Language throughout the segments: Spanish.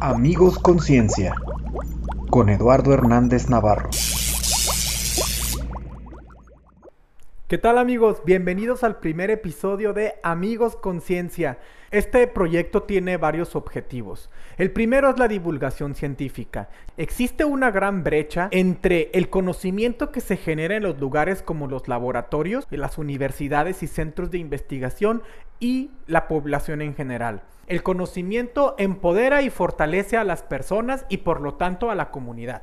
Amigos Conciencia con Eduardo Hernández Navarro. ¿Qué tal amigos? Bienvenidos al primer episodio de Amigos Conciencia. Este proyecto tiene varios objetivos. El primero es la divulgación científica. Existe una gran brecha entre el conocimiento que se genera en los lugares como los laboratorios, las universidades y centros de investigación y la población en general. El conocimiento empodera y fortalece a las personas y por lo tanto a la comunidad.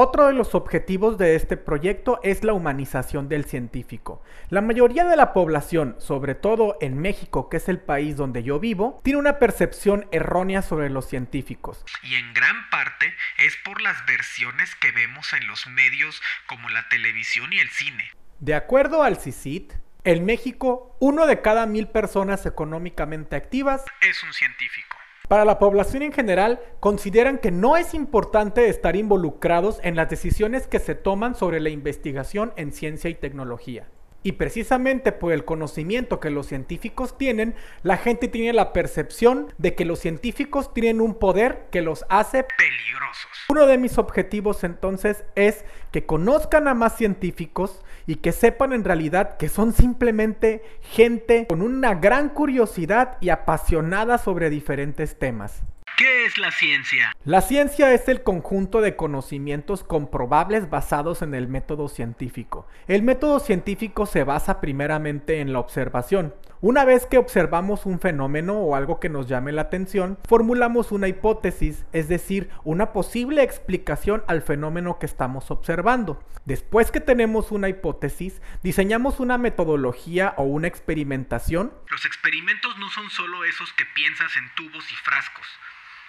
Otro de los objetivos de este proyecto es la humanización del científico. La mayoría de la población, sobre todo en México, que es el país donde yo vivo, tiene una percepción errónea sobre los científicos. Y en gran parte es por las versiones que vemos en los medios como la televisión y el cine. De acuerdo al CICIT, en México, uno de cada mil personas económicamente activas es un científico. Para la población en general, consideran que no es importante estar involucrados en las decisiones que se toman sobre la investigación en ciencia y tecnología. Y precisamente por el conocimiento que los científicos tienen, la gente tiene la percepción de que los científicos tienen un poder que los hace peligrosos. Uno de mis objetivos entonces es que conozcan a más científicos y que sepan en realidad que son simplemente gente con una gran curiosidad y apasionada sobre diferentes temas. ¿Qué es la ciencia? La ciencia es el conjunto de conocimientos comprobables basados en el método científico. El método científico se basa primeramente en la observación. Una vez que observamos un fenómeno o algo que nos llame la atención, formulamos una hipótesis, es decir, una posible explicación al fenómeno que estamos observando. Después que tenemos una hipótesis, diseñamos una metodología o una experimentación. Los experimentos no son solo esos que piensas en tubos y frascos.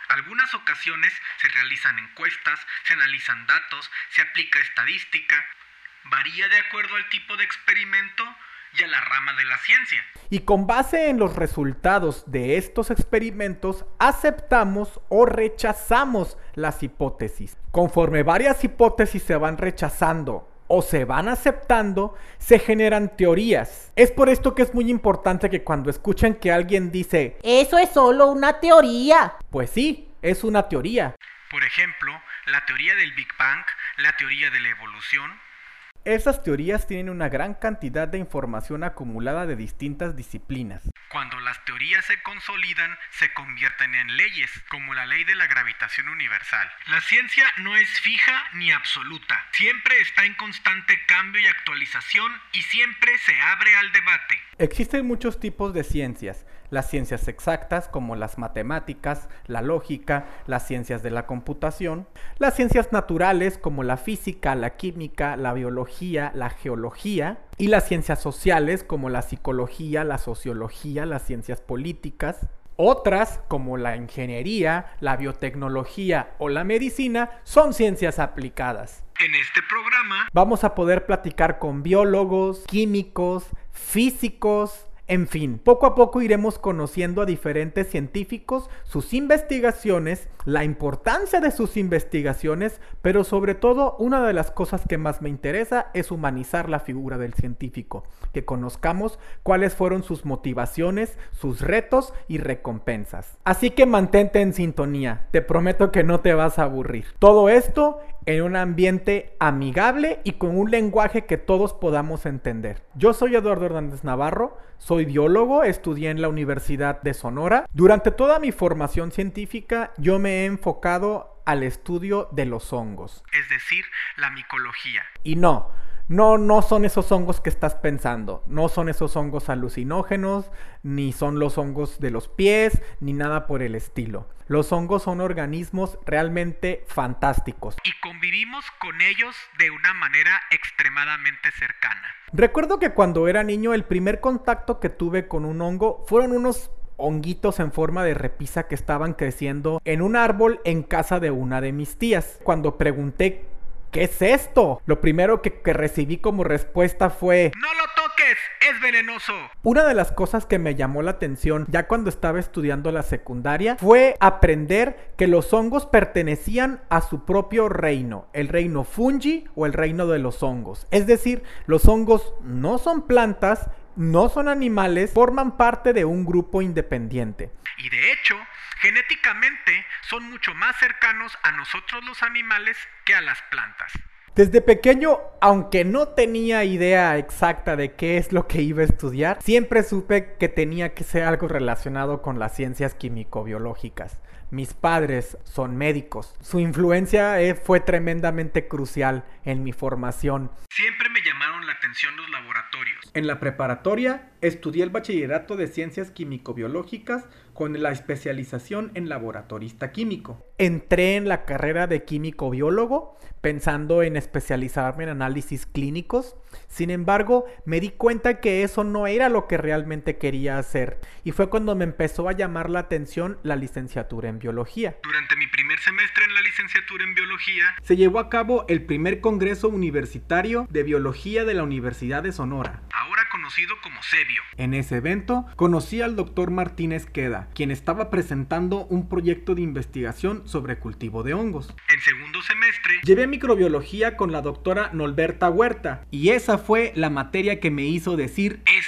Algunas ocasiones se realizan encuestas, se analizan datos, se aplica estadística. Varía de acuerdo al tipo de experimento y a la rama de la ciencia. Y con base en los resultados de estos experimentos, aceptamos o rechazamos las hipótesis. Conforme varias hipótesis se van rechazando o se van aceptando, se generan teorías. Es por esto que es muy importante que cuando escuchen que alguien dice, eso es solo una teoría. Pues sí, es una teoría. Por ejemplo, la teoría del Big Bang, la teoría de la evolución, esas teorías tienen una gran cantidad de información acumulada de distintas disciplinas. Cuando las teorías se consolidan, se convierten en leyes, como la ley de la gravitación universal. La ciencia no es fija ni absoluta, siempre está en constante cambio y actualización y siempre se abre al debate. Existen muchos tipos de ciencias, las ciencias exactas como las matemáticas, la lógica, las ciencias de la computación, las ciencias naturales como la física, la química, la biología, la geología, y las ciencias sociales como la psicología, la sociología, las ciencias políticas. Otras, como la ingeniería, la biotecnología o la medicina, son ciencias aplicadas. En este programa vamos a poder platicar con biólogos, químicos, físicos, en fin, poco a poco iremos conociendo a diferentes científicos, sus investigaciones, la importancia de sus investigaciones, pero sobre todo una de las cosas que más me interesa es humanizar la figura del científico, que conozcamos cuáles fueron sus motivaciones, sus retos y recompensas. Así que mantente en sintonía, te prometo que no te vas a aburrir. Todo esto en un ambiente amigable y con un lenguaje que todos podamos entender. Yo soy Eduardo Hernández Navarro, soy biólogo, estudié en la Universidad de Sonora. Durante toda mi formación científica yo me he enfocado al estudio de los hongos. Es decir, la micología. Y no, no, no son esos hongos que estás pensando. No son esos hongos alucinógenos, ni son los hongos de los pies, ni nada por el estilo. Los hongos son organismos realmente fantásticos. Y convivimos con ellos de una manera extremadamente cercana. Recuerdo que cuando era niño el primer contacto que tuve con un hongo fueron unos honguitos en forma de repisa que estaban creciendo en un árbol en casa de una de mis tías. Cuando pregunté ¿Qué es esto? Lo primero que, que, recibí como respuesta fue ¡No lo toques! ¡Es venenoso! Una de las cosas que me llamó la atención ya cuando estaba estudiando la secundaria fue aprender que los hongos pertenecían a su propio reino, el reino fungi o el reino de los hongos. Es decir, los hongos no son plantas, no son animales, forman parte de un grupo independiente. Y de hecho, Genéticamente son mucho más cercanos a nosotros los animales que a las plantas. Desde pequeño, aunque no tenía idea exacta de qué es lo que iba a estudiar, siempre supe que tenía que ser algo relacionado con las ciencias químico-biológicas. Mis padres son médicos. Su influencia eh, fue tremendamente crucial en mi formación. Siempre me llamaron la atención los laboratorios. En la preparatoria estudié el bachillerato de ciencias químico-biológicas con la especialización en laboratorista químico. Entré en la carrera de químico-biólogo pensando en especializarme en análisis clínicos. Sin embargo, me di cuenta que eso no era lo que realmente quería hacer y fue cuando me empezó a llamar la atención la licenciatura en biología. Durante mi primer semestre en la licenciatura en biología, Se llevó a cabo el primer Congreso Universitario de Biología de la Universidad de Sonora. Conocido como Sebio, En ese evento conocí al doctor Martínez Queda, quien estaba presentando un proyecto de investigación sobre cultivo de hongos. en segundo semestre, Llevé microbiología con la doctora Norberta Huerta y esa fue la materia que me hizo decir es.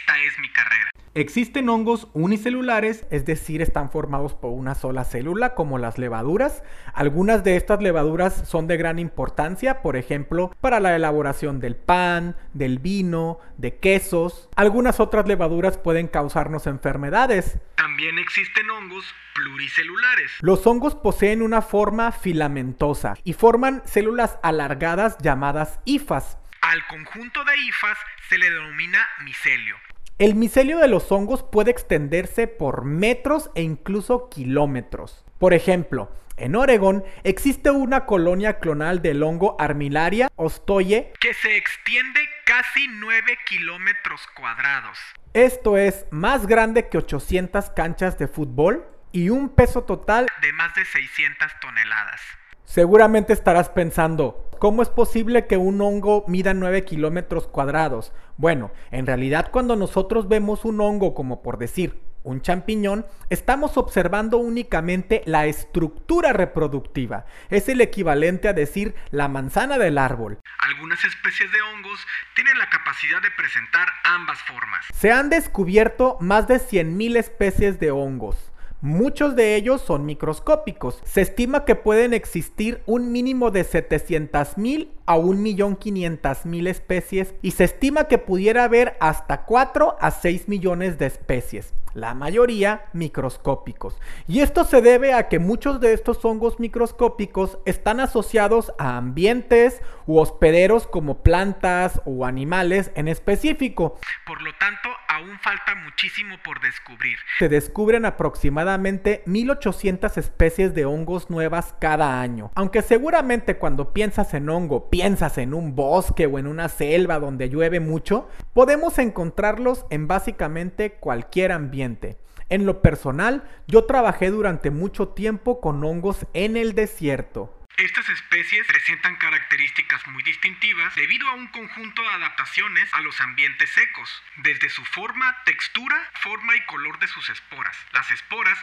Existen hongos unicelulares, es decir, están formados por una sola célula, como las levaduras. Algunas de estas levaduras son de gran importancia, por ejemplo, para la elaboración del pan, del vino, de quesos. Algunas otras levaduras pueden causarnos enfermedades. También existen hongos pluricelulares. Los hongos poseen una forma filamentosa y forman células alargadas llamadas hifas. Al conjunto de hifas se le denomina micelio. El micelio de los hongos puede extenderse por metros e incluso kilómetros. Por ejemplo, en Oregón existe una colonia clonal del hongo Armillaria ostoye. que se extiende casi 9 kilómetros cuadrados. Esto es más grande que 800 canchas de fútbol y un peso total. de más de 600 toneladas. Seguramente estarás pensando, ¿cómo es posible que un hongo mida 9 kilómetros cuadrados? Bueno, en realidad cuando nosotros vemos un hongo como por decir un champiñón, estamos observando únicamente la estructura reproductiva. Es el equivalente a decir la manzana del árbol. Algunas especies de hongos tienen la capacidad de presentar ambas formas. Se han descubierto más de 100.000 especies de hongos. Muchos de ellos son microscópicos. Se estima que pueden existir un mínimo de 700.000 a 1.500.000 especies y se estima que pudiera haber hasta 4 a 6 millones de especies, la mayoría microscópicos. Y esto se debe a que muchos de estos hongos microscópicos están asociados a ambientes u hospederos como plantas o animales en específico. Por lo tanto, aún falta muchísimo por descubrir. Se descubren aproximadamente 1800 especies de hongos nuevas cada año. Aunque seguramente cuando piensas en hongo piensas en un bosque o en una selva donde llueve mucho, podemos encontrarlos en básicamente cualquier ambiente. En lo personal, yo trabajé durante mucho tiempo con hongos en el desierto. Estas especies presentan características muy distintivas debido a un conjunto de adaptaciones a los ambientes secos, desde su forma, textura, forma y color de sus esporas. Las esporas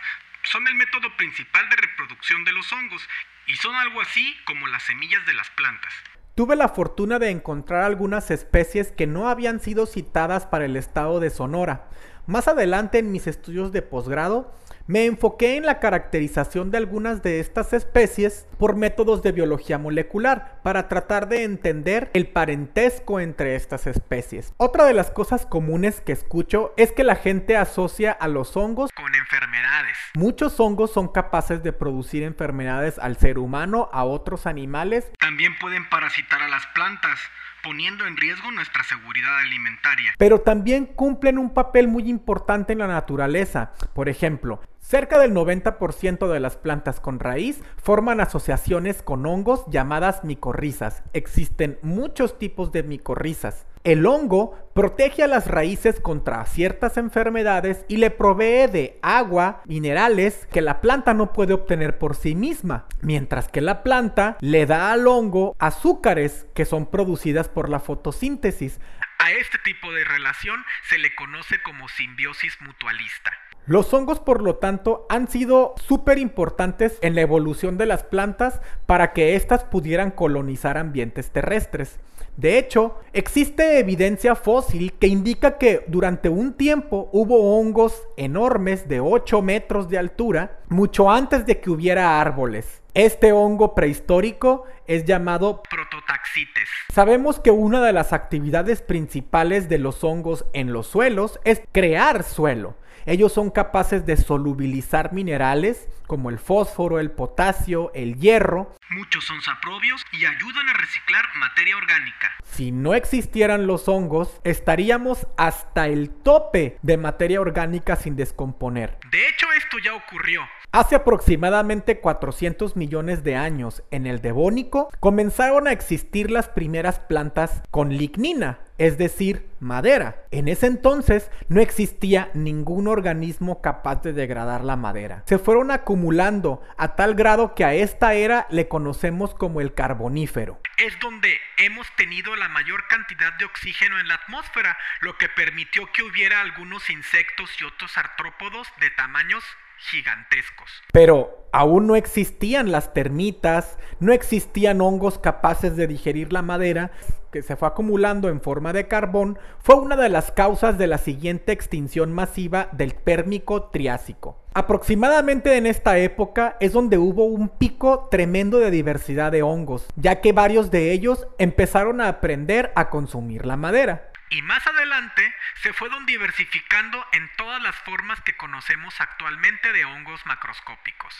son el método principal de reproducción de los hongos y son algo así como las semillas de las plantas. Tuve la fortuna de encontrar algunas especies que no habían sido citadas para el estado de Sonora. Más adelante en mis estudios de posgrado, me enfoqué en la caracterización de algunas de estas especies por métodos de biología molecular para tratar de entender el parentesco entre estas especies. Otra de las cosas comunes que escucho es que la gente asocia a los hongos Con enfermedades. Muchos hongos son capaces de producir enfermedades al ser humano, a otros animales También pueden parasitar a las plantas, poniendo en riesgo nuestra seguridad alimentaria. pero también cumplen un papel muy importante en la naturaleza. Por ejemplo, cerca del 90% de las plantas con raíz forman asociaciones con hongos llamadas micorrizas. Existen muchos tipos de micorrizas. El hongo protege a las raíces contra ciertas enfermedades y le provee de agua, minerales que la planta no puede obtener por sí misma, mientras que la planta le da al hongo azúcares que son producidas por la fotosíntesis. A este tipo de relación se le conoce como simbiosis mutualista. Los hongos, por lo tanto, han sido súper importantes en la evolución de las plantas para que éstas pudieran colonizar ambientes terrestres. De hecho, existe evidencia fósil que indica que durante un tiempo hubo hongos enormes de 8 metros de altura, mucho antes de que hubiera árboles. Este hongo prehistórico es llamado prototaxites. Sabemos que una de las actividades principales de los hongos en los suelos es crear suelo. Ellos son capaces de solubilizar minerales como el fósforo, el potasio, el hierro. Muchos son saprobios y ayudan a reciclar materia orgánica. Si no existieran los hongos, estaríamos hasta el tope de materia orgánica sin descomponer. De hecho, esto ya ocurrió. Hace aproximadamente 400 millones de años, en el Devónico, comenzaron a existir las primeras plantas con lignina, es decir, madera. En ese entonces no existía ningún organismo capaz de degradar la madera. Se fueron acumulando a tal grado que a esta era le conocemos como el carbonífero. Es donde hemos tenido la mayor cantidad de oxígeno en la atmósfera, lo que permitió que hubiera algunos insectos y otros artrópodos de tamaños gigantescos. Pero aún no existían las termitas, no existían hongos capaces de digerir la madera que se fue acumulando en forma de carbón, fue una de las causas de la siguiente extinción masiva del Pérmico Triásico. Aproximadamente en esta época es donde hubo un pico tremendo de diversidad de hongos, ya que varios de ellos empezaron a aprender a consumir la madera. Y más adelante se fueron diversificando en todas las formas que conocemos actualmente de hongos macroscópicos.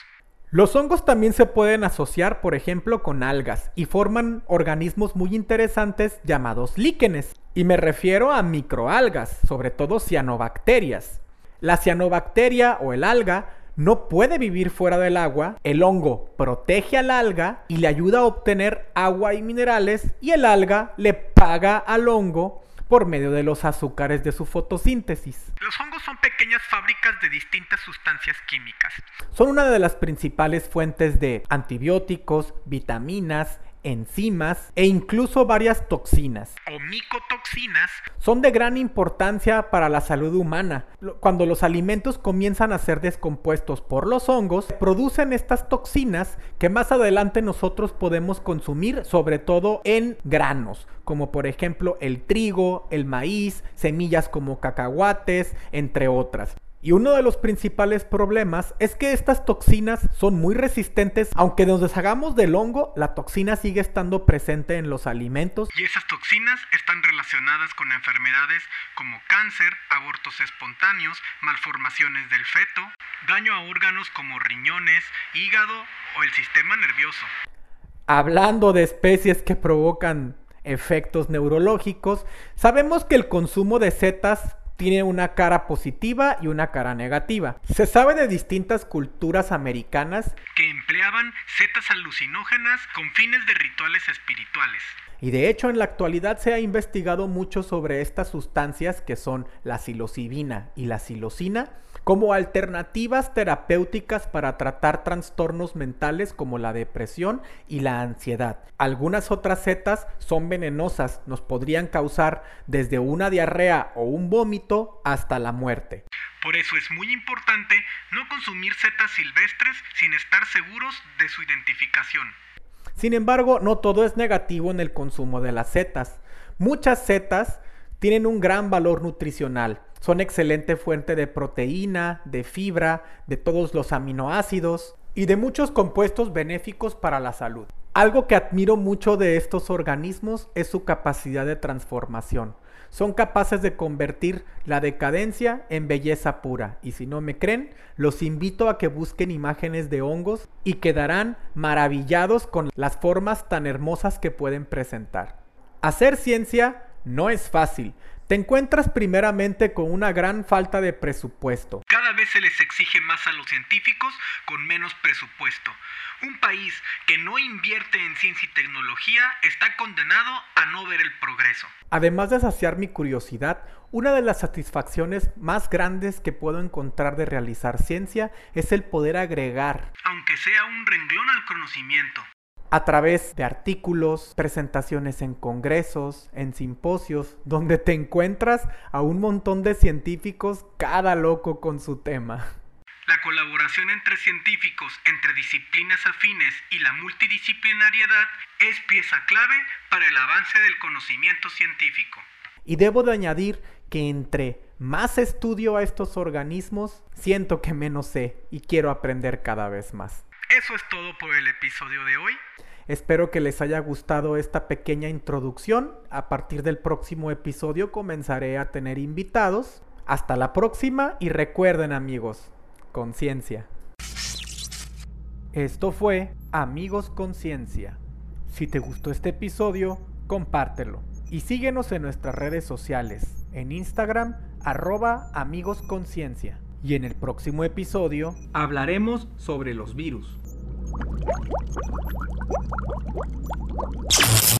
Los hongos también se pueden asociar, por ejemplo, con algas y forman organismos muy interesantes llamados líquenes. Y me refiero a microalgas, sobre todo cianobacterias. La cianobacteria o el alga no puede vivir fuera del agua, el hongo protege al alga y le ayuda a obtener agua y minerales y el alga le paga al hongo por medio de los azúcares de su fotosíntesis. Los hongos son pequeñas fábricas de distintas sustancias químicas. Son una de las principales fuentes de antibióticos, vitaminas, enzimas e incluso varias toxinas. O micotoxinas. Son de gran importancia para la salud humana. Cuando los alimentos comienzan a ser descompuestos por los hongos, producen estas toxinas que más adelante nosotros podemos consumir, sobre todo en granos, como por ejemplo el trigo, el maíz, semillas como cacahuates, entre otras. Y uno de los principales problemas es que estas toxinas son muy resistentes, aunque nos deshagamos del hongo, la toxina sigue estando presente en los alimentos. Y esas toxinas están relacionadas con enfermedades como cáncer, abortos espontáneos, malformaciones del feto, daño a órganos como riñones, hígado o el sistema nervioso. Hablando de especies que provocan efectos neurológicos, sabemos que el consumo de setas tiene una cara positiva y una cara negativa. Se sabe de distintas culturas americanas que empleaban setas alucinógenas con fines de rituales espirituales. Y de hecho en la actualidad se ha investigado mucho sobre estas sustancias que son la psilocibina y la psilocina como alternativas terapéuticas para tratar trastornos mentales como la depresión y la ansiedad. Algunas otras setas son venenosas, nos podrían causar desde una diarrea o un vómito hasta la muerte. Por eso es muy importante no consumir setas silvestres sin estar seguros de su identificación. Sin embargo, no todo es negativo en el consumo de las setas. Muchas setas tienen un gran valor nutricional. Son excelente fuente de proteína, de fibra, de todos los aminoácidos y de muchos compuestos benéficos para la salud. Algo que admiro mucho de estos organismos es su capacidad de transformación. Son capaces de convertir la decadencia en belleza pura. Y si no me creen, los invito a que busquen imágenes de hongos y quedarán maravillados con las formas tan hermosas que pueden presentar. Hacer ciencia no es fácil. Te encuentras primeramente con una gran falta de presupuesto. Cada vez se les exige más a los científicos con menos presupuesto. Un país que no invierte en ciencia y tecnología está condenado a no ver el progreso. Además de saciar mi curiosidad, una de las satisfacciones más grandes que puedo encontrar de realizar ciencia es el poder agregar, aunque sea un renglón al conocimiento, a través de artículos, presentaciones en congresos, en simposios, donde te encuentras a un montón de científicos cada loco con su tema. La colaboración entre científicos, entre disciplinas afines y la multidisciplinariedad es pieza clave para el avance del conocimiento científico. Y debo de añadir que entre más estudio a estos organismos, siento que menos sé y quiero aprender cada vez más. Eso es todo por el episodio de hoy. Espero que les haya gustado esta pequeña introducción. A partir del próximo episodio comenzaré a tener invitados. Hasta la próxima y recuerden amigos, conciencia. Esto fue Amigos Conciencia. Si te gustó este episodio, compártelo. Y síguenos en nuestras redes sociales, en Instagram, arroba amigosconciencia. Y en el próximo episodio hablaremos sobre los virus.